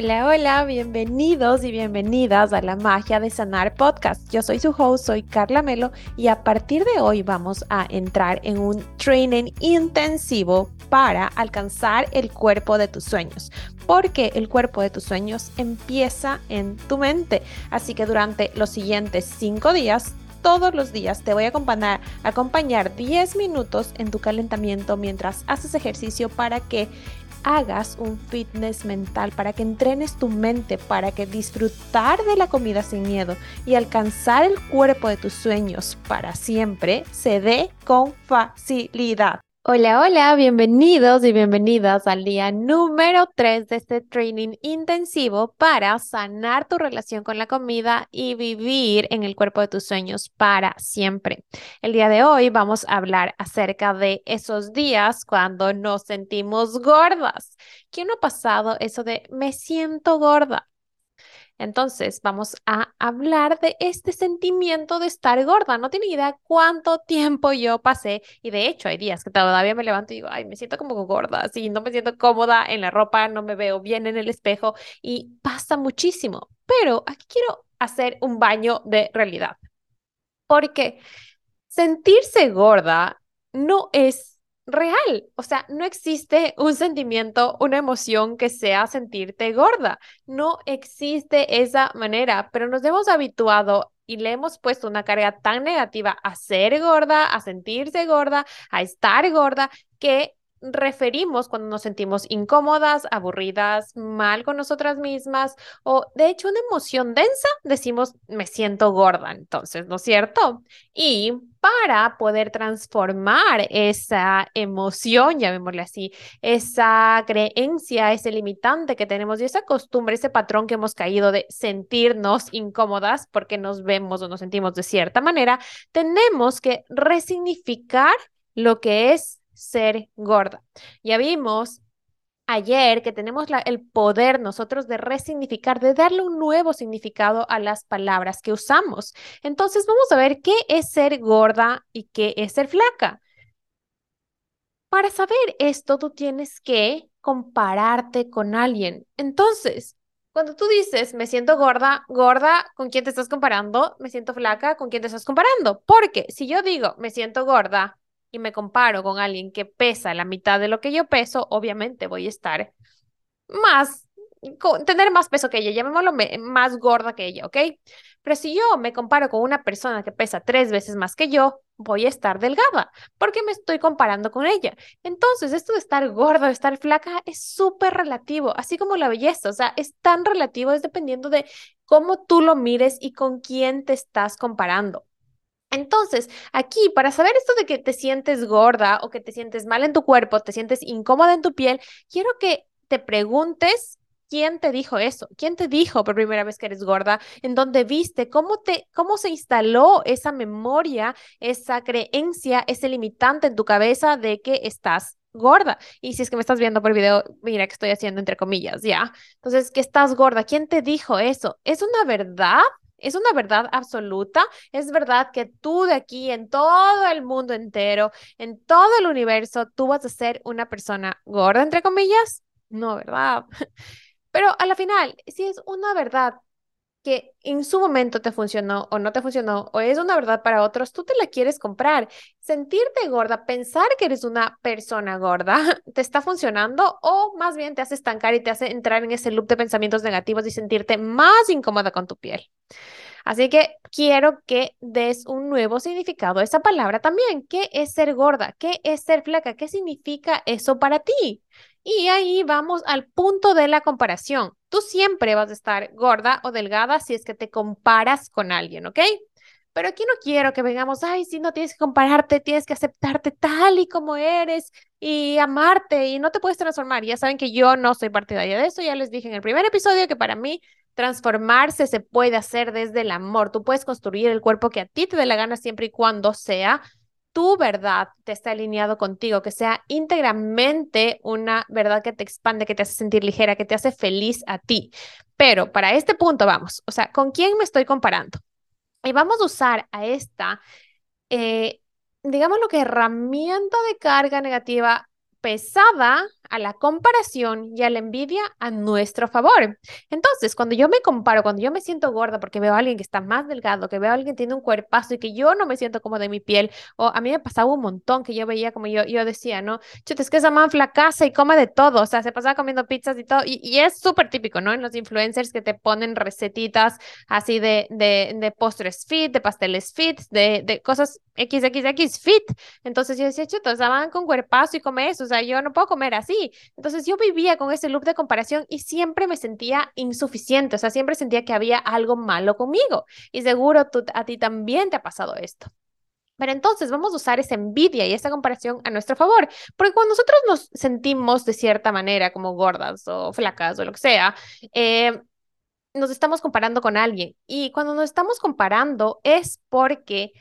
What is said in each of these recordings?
Hola, hola, bienvenidos y bienvenidas a la magia de sanar podcast. Yo soy su host, soy Carla Melo y a partir de hoy vamos a entrar en un training intensivo para alcanzar el cuerpo de tus sueños, porque el cuerpo de tus sueños empieza en tu mente. Así que durante los siguientes cinco días todos los días te voy a acompañar, acompañar 10 minutos en tu calentamiento mientras haces ejercicio para que hagas un fitness mental, para que entrenes tu mente, para que disfrutar de la comida sin miedo y alcanzar el cuerpo de tus sueños para siempre se dé con facilidad. Hola, hola, bienvenidos y bienvenidas al día número 3 de este training intensivo para sanar tu relación con la comida y vivir en el cuerpo de tus sueños para siempre. El día de hoy vamos a hablar acerca de esos días cuando nos sentimos gordas. ¿Quién ha pasado eso de me siento gorda? Entonces, vamos a hablar de este sentimiento de estar gorda. No tiene idea cuánto tiempo yo pasé y de hecho hay días que todavía me levanto y digo, ay, me siento como gorda, así no me siento cómoda en la ropa, no me veo bien en el espejo y pasa muchísimo. Pero aquí quiero hacer un baño de realidad. Porque sentirse gorda no es real. O sea, no existe un sentimiento, una emoción que sea sentirte gorda. No existe esa manera, pero nos hemos habituado y le hemos puesto una carga tan negativa a ser gorda, a sentirse gorda, a estar gorda, que referimos cuando nos sentimos incómodas, aburridas, mal con nosotras mismas o de hecho una emoción densa, decimos me siento gorda, entonces, ¿no es cierto? Y para poder transformar esa emoción, llamémosle así, esa creencia, ese limitante que tenemos y esa costumbre, ese patrón que hemos caído de sentirnos incómodas porque nos vemos o nos sentimos de cierta manera, tenemos que resignificar lo que es ser gorda. Ya vimos ayer que tenemos el poder nosotros de resignificar, de darle un nuevo significado a las palabras que usamos. Entonces vamos a ver qué es ser gorda y qué es ser flaca. Para saber esto, tú tienes que compararte con alguien. Entonces, cuando tú dices, me siento gorda, gorda, ¿con quién te estás comparando? Me siento flaca, ¿con quién te estás comparando? Porque si yo digo, me siento gorda, y me comparo con alguien que pesa la mitad de lo que yo peso, obviamente voy a estar más, tener más peso que ella, llamémoslo más gorda que ella, ¿ok? Pero si yo me comparo con una persona que pesa tres veces más que yo, voy a estar delgada, porque me estoy comparando con ella. Entonces, esto de estar gorda o estar flaca es súper relativo, así como la belleza, o sea, es tan relativo, es dependiendo de cómo tú lo mires y con quién te estás comparando. Entonces, aquí, para saber esto de que te sientes gorda o que te sientes mal en tu cuerpo, te sientes incómoda en tu piel, quiero que te preguntes quién te dijo eso, quién te dijo por primera vez que eres gorda, en dónde viste, cómo te, cómo se instaló esa memoria, esa creencia, ese limitante en tu cabeza de que estás gorda. Y si es que me estás viendo por video, mira que estoy haciendo entre comillas, ¿ya? Entonces, que estás gorda, ¿quién te dijo eso? ¿Es una verdad? Es una verdad absoluta. Es verdad que tú de aquí, en todo el mundo entero, en todo el universo, tú vas a ser una persona gorda, entre comillas. No, ¿verdad? Pero a la final, si es una verdad que en su momento te funcionó o no te funcionó o es una verdad para otros, tú te la quieres comprar. Sentirte gorda, pensar que eres una persona gorda, ¿te está funcionando o más bien te hace estancar y te hace entrar en ese loop de pensamientos negativos y sentirte más incómoda con tu piel? Así que quiero que des un nuevo significado a esa palabra también. ¿Qué es ser gorda? ¿Qué es ser flaca? ¿Qué significa eso para ti? Y ahí vamos al punto de la comparación. Tú siempre vas a estar gorda o delgada si es que te comparas con alguien, ¿ok? Pero aquí no quiero que vengamos, ay, si no tienes que compararte, tienes que aceptarte tal y como eres y amarte y no te puedes transformar. Ya saben que yo no soy partidaria de eso, ya les dije en el primer episodio que para mí transformarse se puede hacer desde el amor. Tú puedes construir el cuerpo que a ti te dé la gana siempre y cuando sea tu verdad te está alineado contigo, que sea íntegramente una verdad que te expande, que te hace sentir ligera, que te hace feliz a ti. Pero para este punto vamos, o sea, ¿con quién me estoy comparando? Y vamos a usar a esta, eh, digamos lo que herramienta de carga negativa pesada a la comparación y a la envidia a nuestro favor. Entonces, cuando yo me comparo, cuando yo me siento gorda porque veo a alguien que está más delgado, que veo a alguien que tiene un cuerpazo y que yo no me siento como de mi piel, o a mí me pasaba un montón que yo veía como yo, yo decía, ¿no? Chute, es que esa man flacaza y come de todo, o sea, se pasaba comiendo pizzas y todo, y, y es súper típico, ¿no? En los influencers que te ponen recetitas así de, de, de postres fit, de pasteles fit, de, de cosas XXX fit. Entonces yo decía, chuta, o sea, van con cuerpazo y come eso, o sea, yo no puedo comer así. Entonces yo vivía con ese loop de comparación y siempre me sentía insuficiente, o sea, siempre sentía que había algo malo conmigo. Y seguro tú, a ti también te ha pasado esto. Pero entonces vamos a usar esa envidia y esa comparación a nuestro favor, porque cuando nosotros nos sentimos de cierta manera como gordas o flacas o lo que sea, eh, nos estamos comparando con alguien. Y cuando nos estamos comparando es porque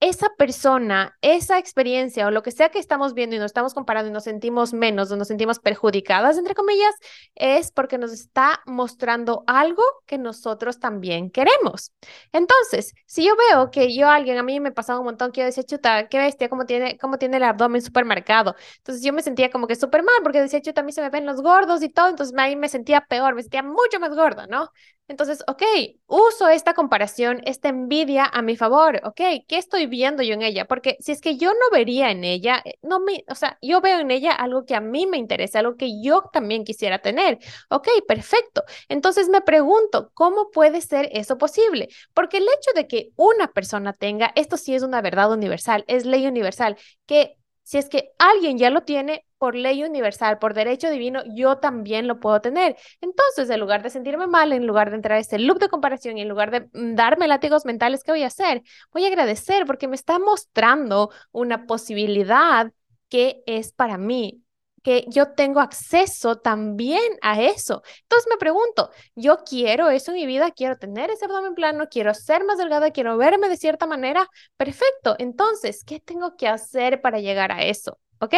esa persona, esa experiencia o lo que sea que estamos viendo y nos estamos comparando y nos sentimos menos o nos sentimos perjudicadas, entre comillas, es porque nos está mostrando algo que nosotros también queremos. Entonces, si yo veo que yo alguien, a mí me pasaba un montón que yo decía, chuta, qué bestia, cómo tiene, cómo tiene el abdomen súper marcado. Entonces yo me sentía como que súper mal porque decía, chuta, a mí se me ven los gordos y todo, entonces ahí me sentía peor, me sentía mucho más gorda, ¿no? Entonces, ok, uso esta comparación, esta envidia a mi favor, ok, ¿qué estoy viendo yo en ella? Porque si es que yo no vería en ella, eh, no me, o sea, yo veo en ella algo que a mí me interesa, algo que yo también quisiera tener, ok, perfecto. Entonces me pregunto, ¿cómo puede ser eso posible? Porque el hecho de que una persona tenga, esto sí es una verdad universal, es ley universal, que si es que alguien ya lo tiene por ley universal, por derecho divino, yo también lo puedo tener. Entonces, en lugar de sentirme mal, en lugar de entrar a ese loop de comparación en lugar de mm, darme látigos mentales, ¿qué voy a hacer? Voy a agradecer porque me está mostrando una posibilidad que es para mí, que yo tengo acceso también a eso. Entonces me pregunto, yo quiero eso en mi vida, quiero tener ese abdomen plano, quiero ser más delgada, quiero verme de cierta manera. Perfecto. Entonces, ¿qué tengo que hacer para llegar a eso? ¿Ok?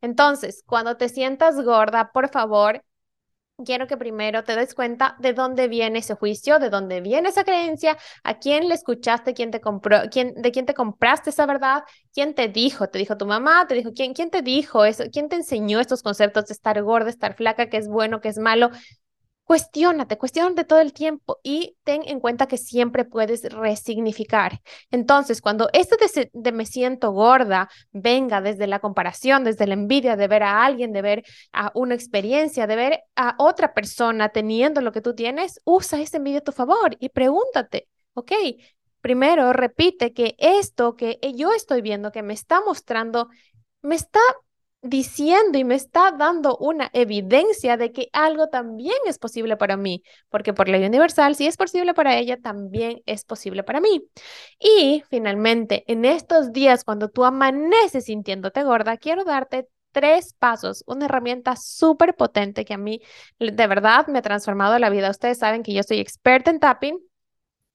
Entonces, cuando te sientas gorda, por favor, quiero que primero te des cuenta de dónde viene ese juicio, de dónde viene esa creencia, a quién le escuchaste, quién te compró, quién, de quién te compraste esa verdad, quién te dijo, te dijo tu mamá, te dijo quién, quién te dijo eso, quién te enseñó estos conceptos de estar gorda, estar flaca, que es bueno, que es malo. Cuestiónate, cuestiónate todo el tiempo y ten en cuenta que siempre puedes resignificar. Entonces, cuando este de, de, me siento gorda venga desde la comparación, desde la envidia de ver a alguien, de ver a una experiencia, de ver a otra persona teniendo lo que tú tienes, usa esa envidia a tu favor y pregúntate, ok, primero repite que esto que yo estoy viendo, que me está mostrando, me está diciendo y me está dando una evidencia de que algo también es posible para mí, porque por ley universal, si es posible para ella, también es posible para mí. Y finalmente, en estos días, cuando tú amaneces sintiéndote gorda, quiero darte tres pasos, una herramienta súper potente que a mí de verdad me ha transformado la vida. Ustedes saben que yo soy experta en tapping.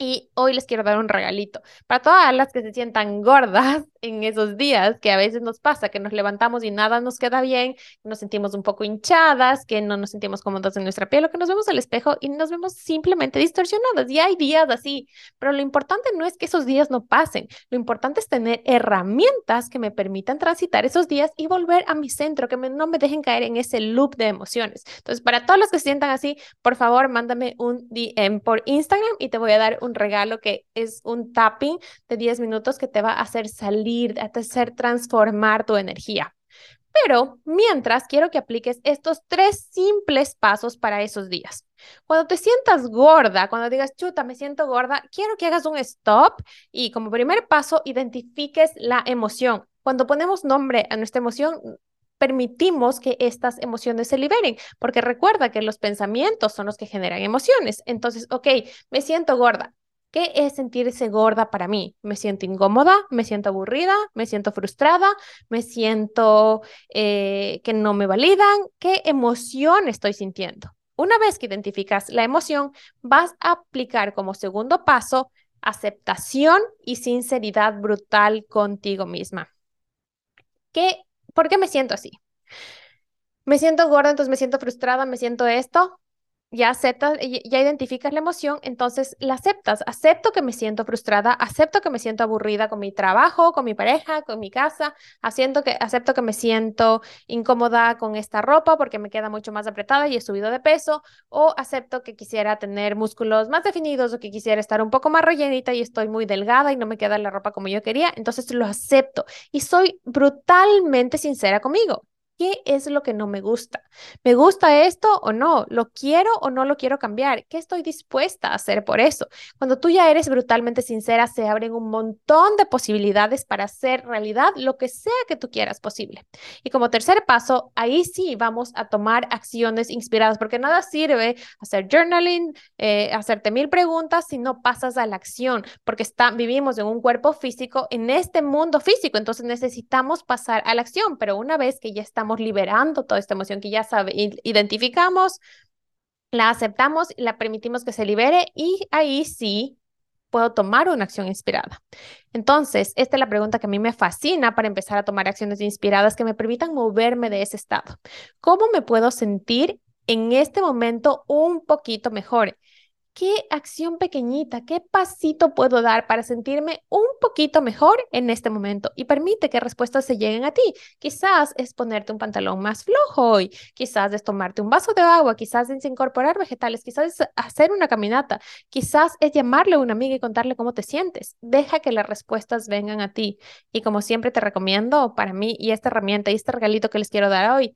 Y hoy les quiero dar un regalito para todas las que se sientan gordas en esos días que a veces nos pasa, que nos levantamos y nada nos queda bien, nos sentimos un poco hinchadas, que no nos sentimos cómodos en nuestra piel o que nos vemos al espejo y nos vemos simplemente distorsionadas. Y hay días así, pero lo importante no es que esos días no pasen, lo importante es tener herramientas que me permitan transitar esos días y volver a mi centro, que no me dejen caer en ese loop de emociones. Entonces, para todos los que se sientan así, por favor, mándame un DM por Instagram y te voy a dar un regalo que es un tapping de 10 minutos que te va a hacer salir a hacer transformar tu energía. Pero mientras quiero que apliques estos tres simples pasos para esos días. Cuando te sientas gorda, cuando digas, chuta, me siento gorda, quiero que hagas un stop y como primer paso identifiques la emoción. Cuando ponemos nombre a nuestra emoción, permitimos que estas emociones se liberen, porque recuerda que los pensamientos son los que generan emociones. Entonces, ok, me siento gorda. ¿Qué es sentirse gorda para mí? Me siento incómoda, me siento aburrida, me siento frustrada, me siento eh, que no me validan. ¿Qué emoción estoy sintiendo? Una vez que identificas la emoción, vas a aplicar como segundo paso aceptación y sinceridad brutal contigo misma. ¿Qué, ¿Por qué me siento así? Me siento gorda, entonces me siento frustrada, me siento esto. Ya aceptas, ya identificas la emoción, entonces la aceptas. Acepto que me siento frustrada, acepto que me siento aburrida con mi trabajo, con mi pareja, con mi casa, acepto que, acepto que me siento incómoda con esta ropa porque me queda mucho más apretada y he subido de peso, o acepto que quisiera tener músculos más definidos o que quisiera estar un poco más rellenita y estoy muy delgada y no me queda la ropa como yo quería, entonces lo acepto y soy brutalmente sincera conmigo. ¿Qué es lo que no me gusta? ¿Me gusta esto o no? ¿Lo quiero o no lo quiero cambiar? ¿Qué estoy dispuesta a hacer por eso? Cuando tú ya eres brutalmente sincera, se abren un montón de posibilidades para hacer realidad lo que sea que tú quieras posible. Y como tercer paso, ahí sí vamos a tomar acciones inspiradas, porque nada sirve hacer journaling, eh, hacerte mil preguntas si no pasas a la acción, porque está, vivimos en un cuerpo físico, en este mundo físico, entonces necesitamos pasar a la acción, pero una vez que ya estamos liberando toda esta emoción que ya sabe, identificamos, la aceptamos, la permitimos que se libere y ahí sí puedo tomar una acción inspirada. Entonces, esta es la pregunta que a mí me fascina para empezar a tomar acciones inspiradas que me permitan moverme de ese estado. ¿Cómo me puedo sentir en este momento un poquito mejor? ¿Qué acción pequeñita, qué pasito puedo dar para sentirme un poquito mejor en este momento? Y permite que respuestas se lleguen a ti. Quizás es ponerte un pantalón más flojo hoy, quizás es tomarte un vaso de agua, quizás es incorporar vegetales, quizás es hacer una caminata, quizás es llamarle a una amiga y contarle cómo te sientes. Deja que las respuestas vengan a ti. Y como siempre te recomiendo para mí y esta herramienta y este regalito que les quiero dar hoy,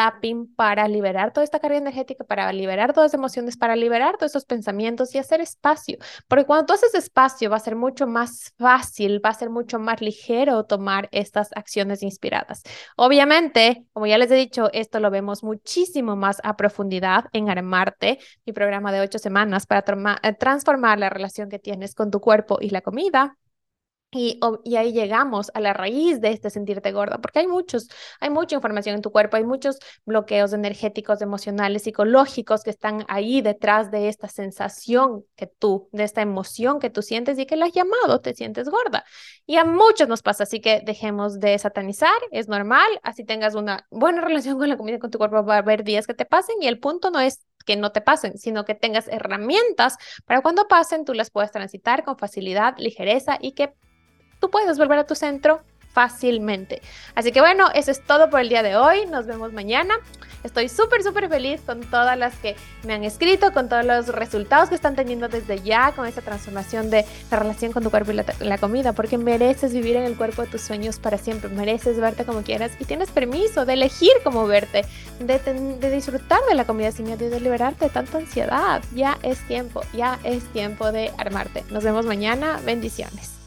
tapping para liberar toda esta carga energética, para liberar todas las emociones, para liberar todos esos pensamientos y hacer espacio. Porque cuando tú haces espacio va a ser mucho más fácil, va a ser mucho más ligero tomar estas acciones inspiradas. Obviamente, como ya les he dicho, esto lo vemos muchísimo más a profundidad en Armarte, mi programa de ocho semanas para eh, transformar la relación que tienes con tu cuerpo y la comida. Y, y, ahí llegamos a la raíz de este sentirte gorda, porque hay muchos, hay mucha información en tu cuerpo, hay muchos bloqueos energéticos, emocionales, psicológicos que están ahí detrás de esta sensación que tú, de esta emoción que tú sientes y que la has llamado, te sientes gorda. Y a muchos nos pasa, así que dejemos de satanizar, es normal, así tengas una buena relación con la comida, con tu cuerpo, va a haber días que te pasen y el punto no es que no te pasen, sino que tengas herramientas para cuando pasen tú las puedas transitar con facilidad, ligereza y que tú puedes volver a tu centro fácilmente. Así que bueno, eso es todo por el día de hoy. Nos vemos mañana. Estoy súper, súper feliz con todas las que me han escrito, con todos los resultados que están teniendo desde ya, con esa transformación de la relación con tu cuerpo y la, comida, porque mereces vivir en el cuerpo de tus sueños para siempre, mereces verte como quieras y tienes permiso de elegir cómo verte, de, de disfrutar de la comida sin miedo y de liberarte de tanta ansiedad. Ya es tiempo, ya es tiempo de armarte. Nos vemos mañana. Bendiciones.